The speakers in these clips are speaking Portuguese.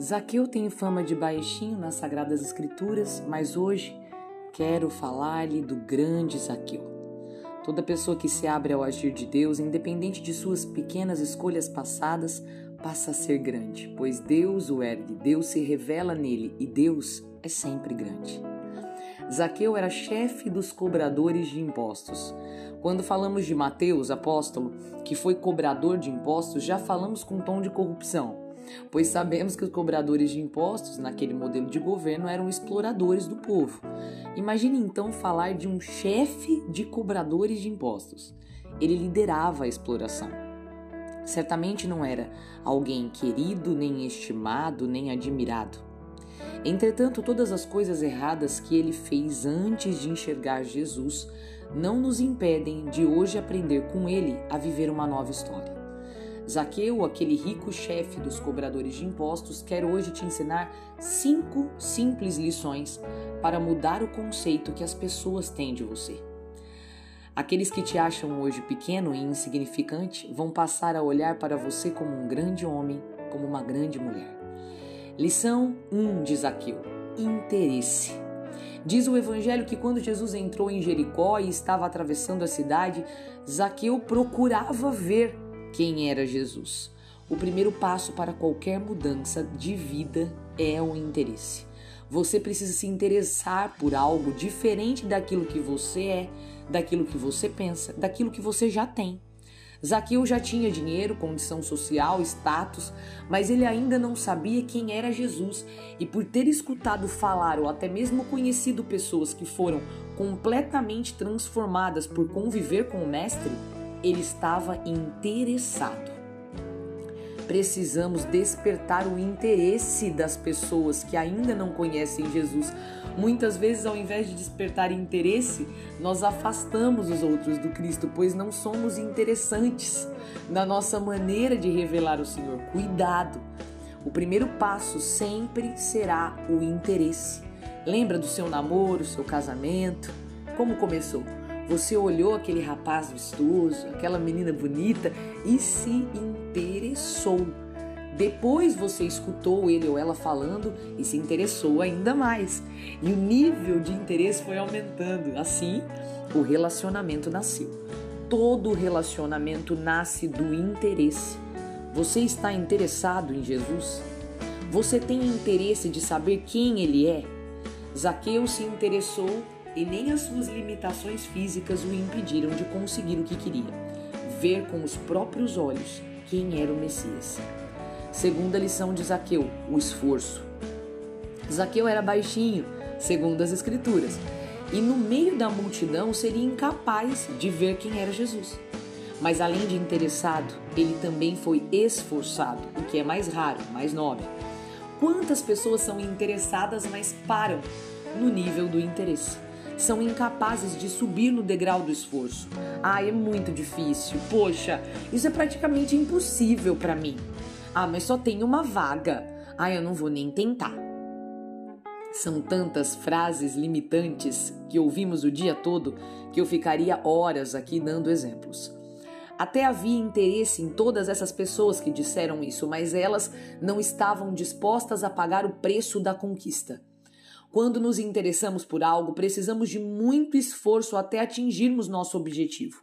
Zaqueu tem fama de baixinho nas Sagradas Escrituras, mas hoje quero falar-lhe do grande Zaqueu. Toda pessoa que se abre ao agir de Deus, independente de suas pequenas escolhas passadas, passa a ser grande, pois Deus o ergue, Deus se revela nele e Deus é sempre grande. Zaqueu era chefe dos cobradores de impostos. Quando falamos de Mateus, apóstolo, que foi cobrador de impostos, já falamos com tom de corrupção, pois sabemos que os cobradores de impostos, naquele modelo de governo, eram exploradores do povo. Imagine então falar de um chefe de cobradores de impostos. Ele liderava a exploração. Certamente não era alguém querido, nem estimado, nem admirado. Entretanto, todas as coisas erradas que ele fez antes de enxergar Jesus não nos impedem de hoje aprender com ele a viver uma nova história. Zaqueu, aquele rico chefe dos cobradores de impostos, quer hoje te ensinar cinco simples lições para mudar o conceito que as pessoas têm de você. Aqueles que te acham hoje pequeno e insignificante vão passar a olhar para você como um grande homem, como uma grande mulher. Lição 1 de Zaqueu: interesse. Diz o evangelho que quando Jesus entrou em Jericó e estava atravessando a cidade, Zaqueu procurava ver quem era Jesus. O primeiro passo para qualquer mudança de vida é o interesse. Você precisa se interessar por algo diferente daquilo que você é, daquilo que você pensa, daquilo que você já tem. Zaqueu já tinha dinheiro, condição social, status, mas ele ainda não sabia quem era Jesus e por ter escutado falar ou até mesmo conhecido pessoas que foram completamente transformadas por conviver com o Mestre, ele estava interessado. Precisamos despertar o interesse das pessoas que ainda não conhecem Jesus Muitas vezes, ao invés de despertar interesse, nós afastamos os outros do Cristo, pois não somos interessantes na nossa maneira de revelar o Senhor. Cuidado! O primeiro passo sempre será o interesse. Lembra do seu namoro, seu casamento? Como começou? Você olhou aquele rapaz vistoso, aquela menina bonita e se interessou depois você escutou ele ou ela falando e se interessou ainda mais. E o nível de interesse foi aumentando. Assim, o relacionamento nasceu. Todo relacionamento nasce do interesse. Você está interessado em Jesus? Você tem interesse de saber quem ele é? Zaqueu se interessou e nem as suas limitações físicas o impediram de conseguir o que queria: ver com os próprios olhos quem era o Messias. Segunda lição de Zaqueu, o esforço. Zaqueu era baixinho, segundo as Escrituras, e no meio da multidão seria incapaz de ver quem era Jesus. Mas além de interessado, ele também foi esforçado, o que é mais raro, mais nobre. Quantas pessoas são interessadas, mas param no nível do interesse? São incapazes de subir no degrau do esforço. Ah, é muito difícil. Poxa, isso é praticamente impossível para mim. Ah, mas só tem uma vaga. Ah, eu não vou nem tentar. São tantas frases limitantes que ouvimos o dia todo que eu ficaria horas aqui dando exemplos. Até havia interesse em todas essas pessoas que disseram isso, mas elas não estavam dispostas a pagar o preço da conquista. Quando nos interessamos por algo, precisamos de muito esforço até atingirmos nosso objetivo.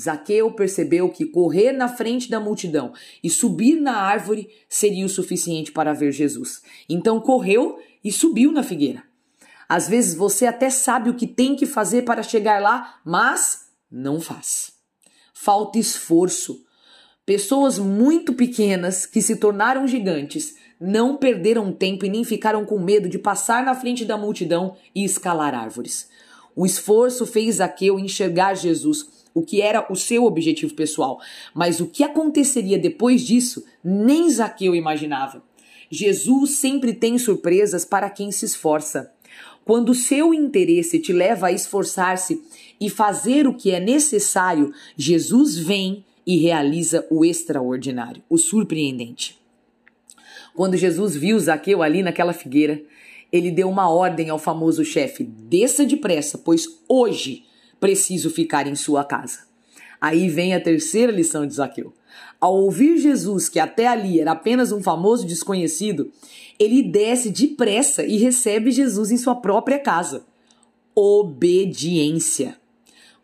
Zaqueu percebeu que correr na frente da multidão e subir na árvore seria o suficiente para ver Jesus. Então correu e subiu na figueira. Às vezes você até sabe o que tem que fazer para chegar lá, mas não faz. Falta esforço. Pessoas muito pequenas que se tornaram gigantes não perderam tempo e nem ficaram com medo de passar na frente da multidão e escalar árvores. O esforço fez Zaqueu enxergar Jesus o que era o seu objetivo pessoal. Mas o que aconteceria depois disso, nem Zaqueu imaginava. Jesus sempre tem surpresas para quem se esforça. Quando o seu interesse te leva a esforçar-se e fazer o que é necessário, Jesus vem e realiza o extraordinário, o surpreendente. Quando Jesus viu Zaqueu ali naquela figueira, ele deu uma ordem ao famoso chefe: desça depressa, pois hoje preciso ficar em sua casa. Aí vem a terceira lição de Zaqueu. Ao ouvir Jesus, que até ali era apenas um famoso desconhecido, ele desce depressa e recebe Jesus em sua própria casa. Obediência.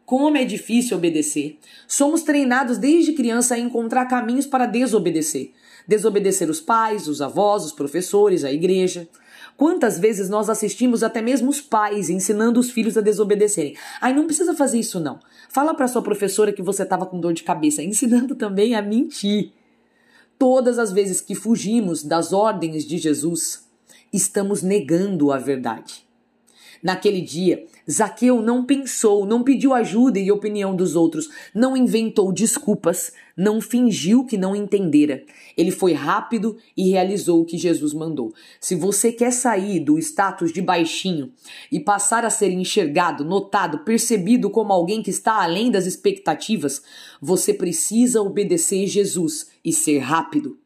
Como é difícil obedecer. Somos treinados desde criança a encontrar caminhos para desobedecer. Desobedecer os pais, os avós, os professores, a igreja. Quantas vezes nós assistimos até mesmo os pais ensinando os filhos a desobedecerem? Ai, não precisa fazer isso não. Fala para sua professora que você estava com dor de cabeça, ensinando também a mentir. Todas as vezes que fugimos das ordens de Jesus, estamos negando a verdade. Naquele dia, Zaqueu não pensou, não pediu ajuda e opinião dos outros, não inventou desculpas, não fingiu que não entendera. Ele foi rápido e realizou o que Jesus mandou. Se você quer sair do status de baixinho e passar a ser enxergado, notado, percebido como alguém que está além das expectativas, você precisa obedecer Jesus e ser rápido.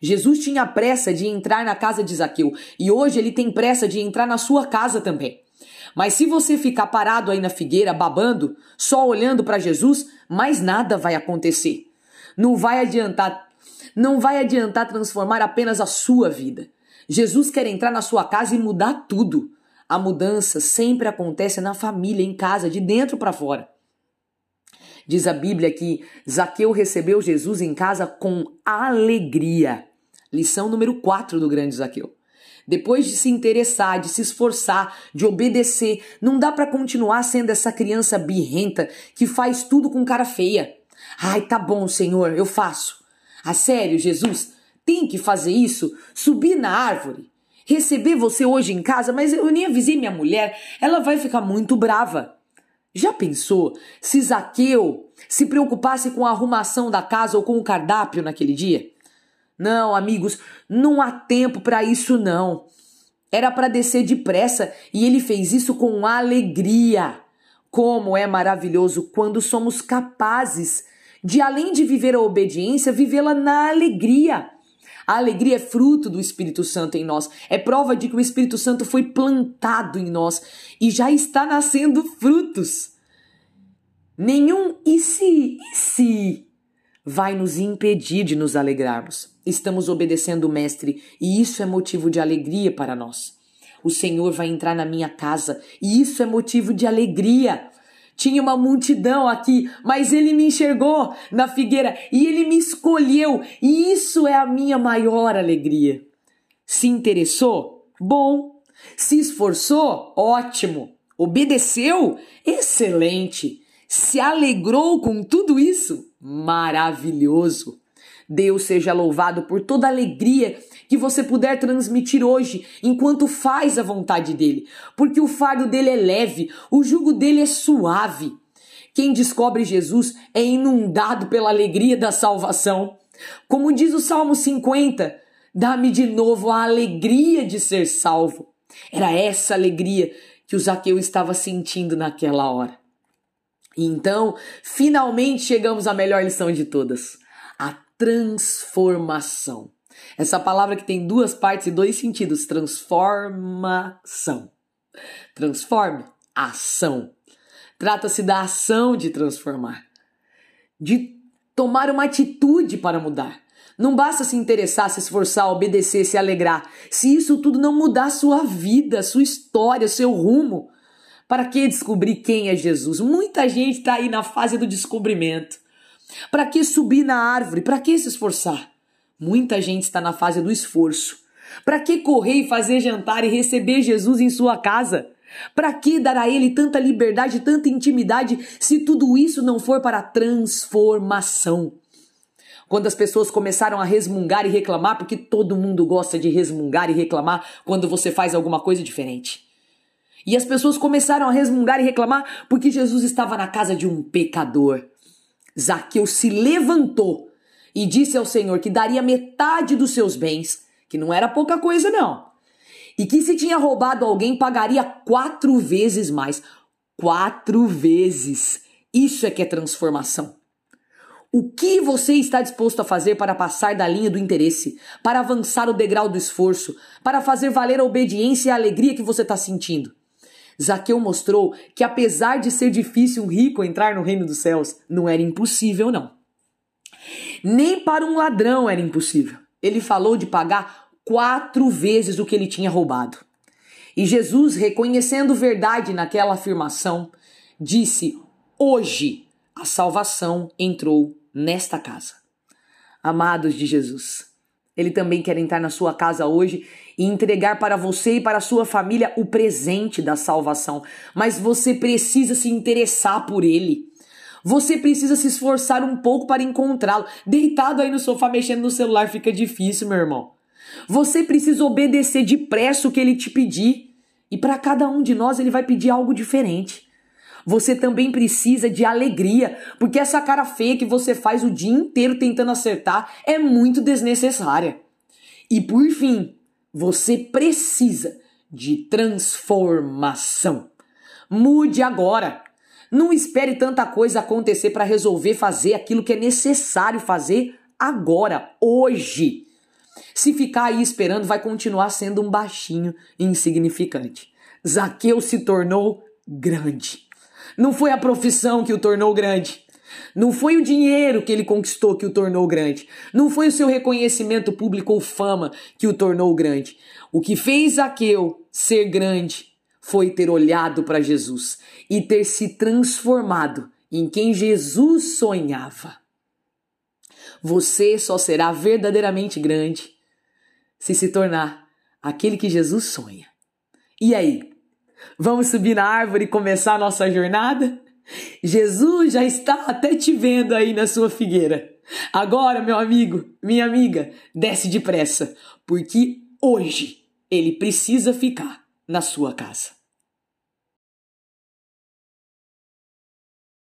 Jesus tinha pressa de entrar na casa de Zaqueu e hoje ele tem pressa de entrar na sua casa também. Mas se você ficar parado aí na figueira babando, só olhando para Jesus, mais nada vai acontecer. Não vai adiantar, não vai adiantar transformar apenas a sua vida. Jesus quer entrar na sua casa e mudar tudo. A mudança sempre acontece na família, em casa, de dentro para fora. Diz a Bíblia que Zaqueu recebeu Jesus em casa com alegria. Lição número 4 do grande Zaqueu. Depois de se interessar, de se esforçar, de obedecer, não dá para continuar sendo essa criança birrenta que faz tudo com cara feia. Ai, tá bom, Senhor, eu faço. A sério, Jesus, tem que fazer isso? Subir na árvore? Receber você hoje em casa, mas eu nem avisei minha mulher, ela vai ficar muito brava. Já pensou se Zaqueu se preocupasse com a arrumação da casa ou com o cardápio naquele dia? Não, amigos, não há tempo para isso não. Era para descer depressa e ele fez isso com alegria. Como é maravilhoso quando somos capazes de, além de viver a obediência, vivê-la na alegria. A alegria é fruto do Espírito Santo em nós, é prova de que o Espírito Santo foi plantado em nós e já está nascendo frutos. Nenhum e se, e se vai nos impedir de nos alegrarmos. Estamos obedecendo o Mestre e isso é motivo de alegria para nós. O Senhor vai entrar na minha casa e isso é motivo de alegria. Tinha uma multidão aqui, mas ele me enxergou na figueira e ele me escolheu, e isso é a minha maior alegria. Se interessou? Bom. Se esforçou? Ótimo. Obedeceu? Excelente. Se alegrou com tudo isso? Maravilhoso. Deus seja louvado por toda a alegria que você puder transmitir hoje enquanto faz a vontade dele, porque o fardo dele é leve, o jugo dele é suave. Quem descobre Jesus é inundado pela alegria da salvação. Como diz o Salmo 50, dá-me de novo a alegria de ser salvo. Era essa alegria que o Zaqueu estava sentindo naquela hora. Então, finalmente chegamos à melhor lição de todas: a transformação. Essa palavra que tem duas partes e dois sentidos: transformação. Transforme, ação. Trata-se da ação de transformar, de tomar uma atitude para mudar. Não basta se interessar, se esforçar, obedecer, se alegrar. Se isso tudo não mudar sua vida, sua história, seu rumo, para que descobrir quem é Jesus? Muita gente está aí na fase do descobrimento. Para que subir na árvore? Para que se esforçar? Muita gente está na fase do esforço. Para que correr e fazer jantar e receber Jesus em sua casa? Para que dar a ele tanta liberdade, tanta intimidade, se tudo isso não for para transformação? Quando as pessoas começaram a resmungar e reclamar, porque todo mundo gosta de resmungar e reclamar quando você faz alguma coisa diferente. E as pessoas começaram a resmungar e reclamar porque Jesus estava na casa de um pecador. Zaqueu se levantou e disse ao Senhor que daria metade dos seus bens, que não era pouca coisa não, e que se tinha roubado alguém pagaria quatro vezes mais. Quatro vezes. Isso é que é transformação. O que você está disposto a fazer para passar da linha do interesse, para avançar o degrau do esforço, para fazer valer a obediência e a alegria que você está sentindo? Zaqueu mostrou que apesar de ser difícil um rico entrar no reino dos céus, não era impossível não. Nem para um ladrão era impossível. Ele falou de pagar quatro vezes o que ele tinha roubado. E Jesus, reconhecendo verdade naquela afirmação, disse: Hoje a salvação entrou nesta casa. Amados de Jesus, Ele também quer entrar na sua casa hoje e entregar para você e para a sua família o presente da salvação. Mas você precisa se interessar por Ele. Você precisa se esforçar um pouco para encontrá-lo. Deitado aí no sofá mexendo no celular fica difícil, meu irmão. Você precisa obedecer depressa o que ele te pedir. E para cada um de nós ele vai pedir algo diferente. Você também precisa de alegria, porque essa cara feia que você faz o dia inteiro tentando acertar é muito desnecessária. E por fim, você precisa de transformação. Mude agora. Não espere tanta coisa acontecer para resolver fazer aquilo que é necessário fazer agora, hoje. Se ficar aí esperando, vai continuar sendo um baixinho insignificante. Zaqueu se tornou grande. Não foi a profissão que o tornou grande. Não foi o dinheiro que ele conquistou que o tornou grande. Não foi o seu reconhecimento público ou fama que o tornou grande. O que fez Zaqueu ser grande foi ter olhado para Jesus e ter se transformado em quem Jesus sonhava. Você só será verdadeiramente grande se se tornar aquele que Jesus sonha. E aí? Vamos subir na árvore e começar a nossa jornada? Jesus já está até te vendo aí na sua figueira. Agora, meu amigo, minha amiga, desce depressa, porque hoje ele precisa ficar na sua casa.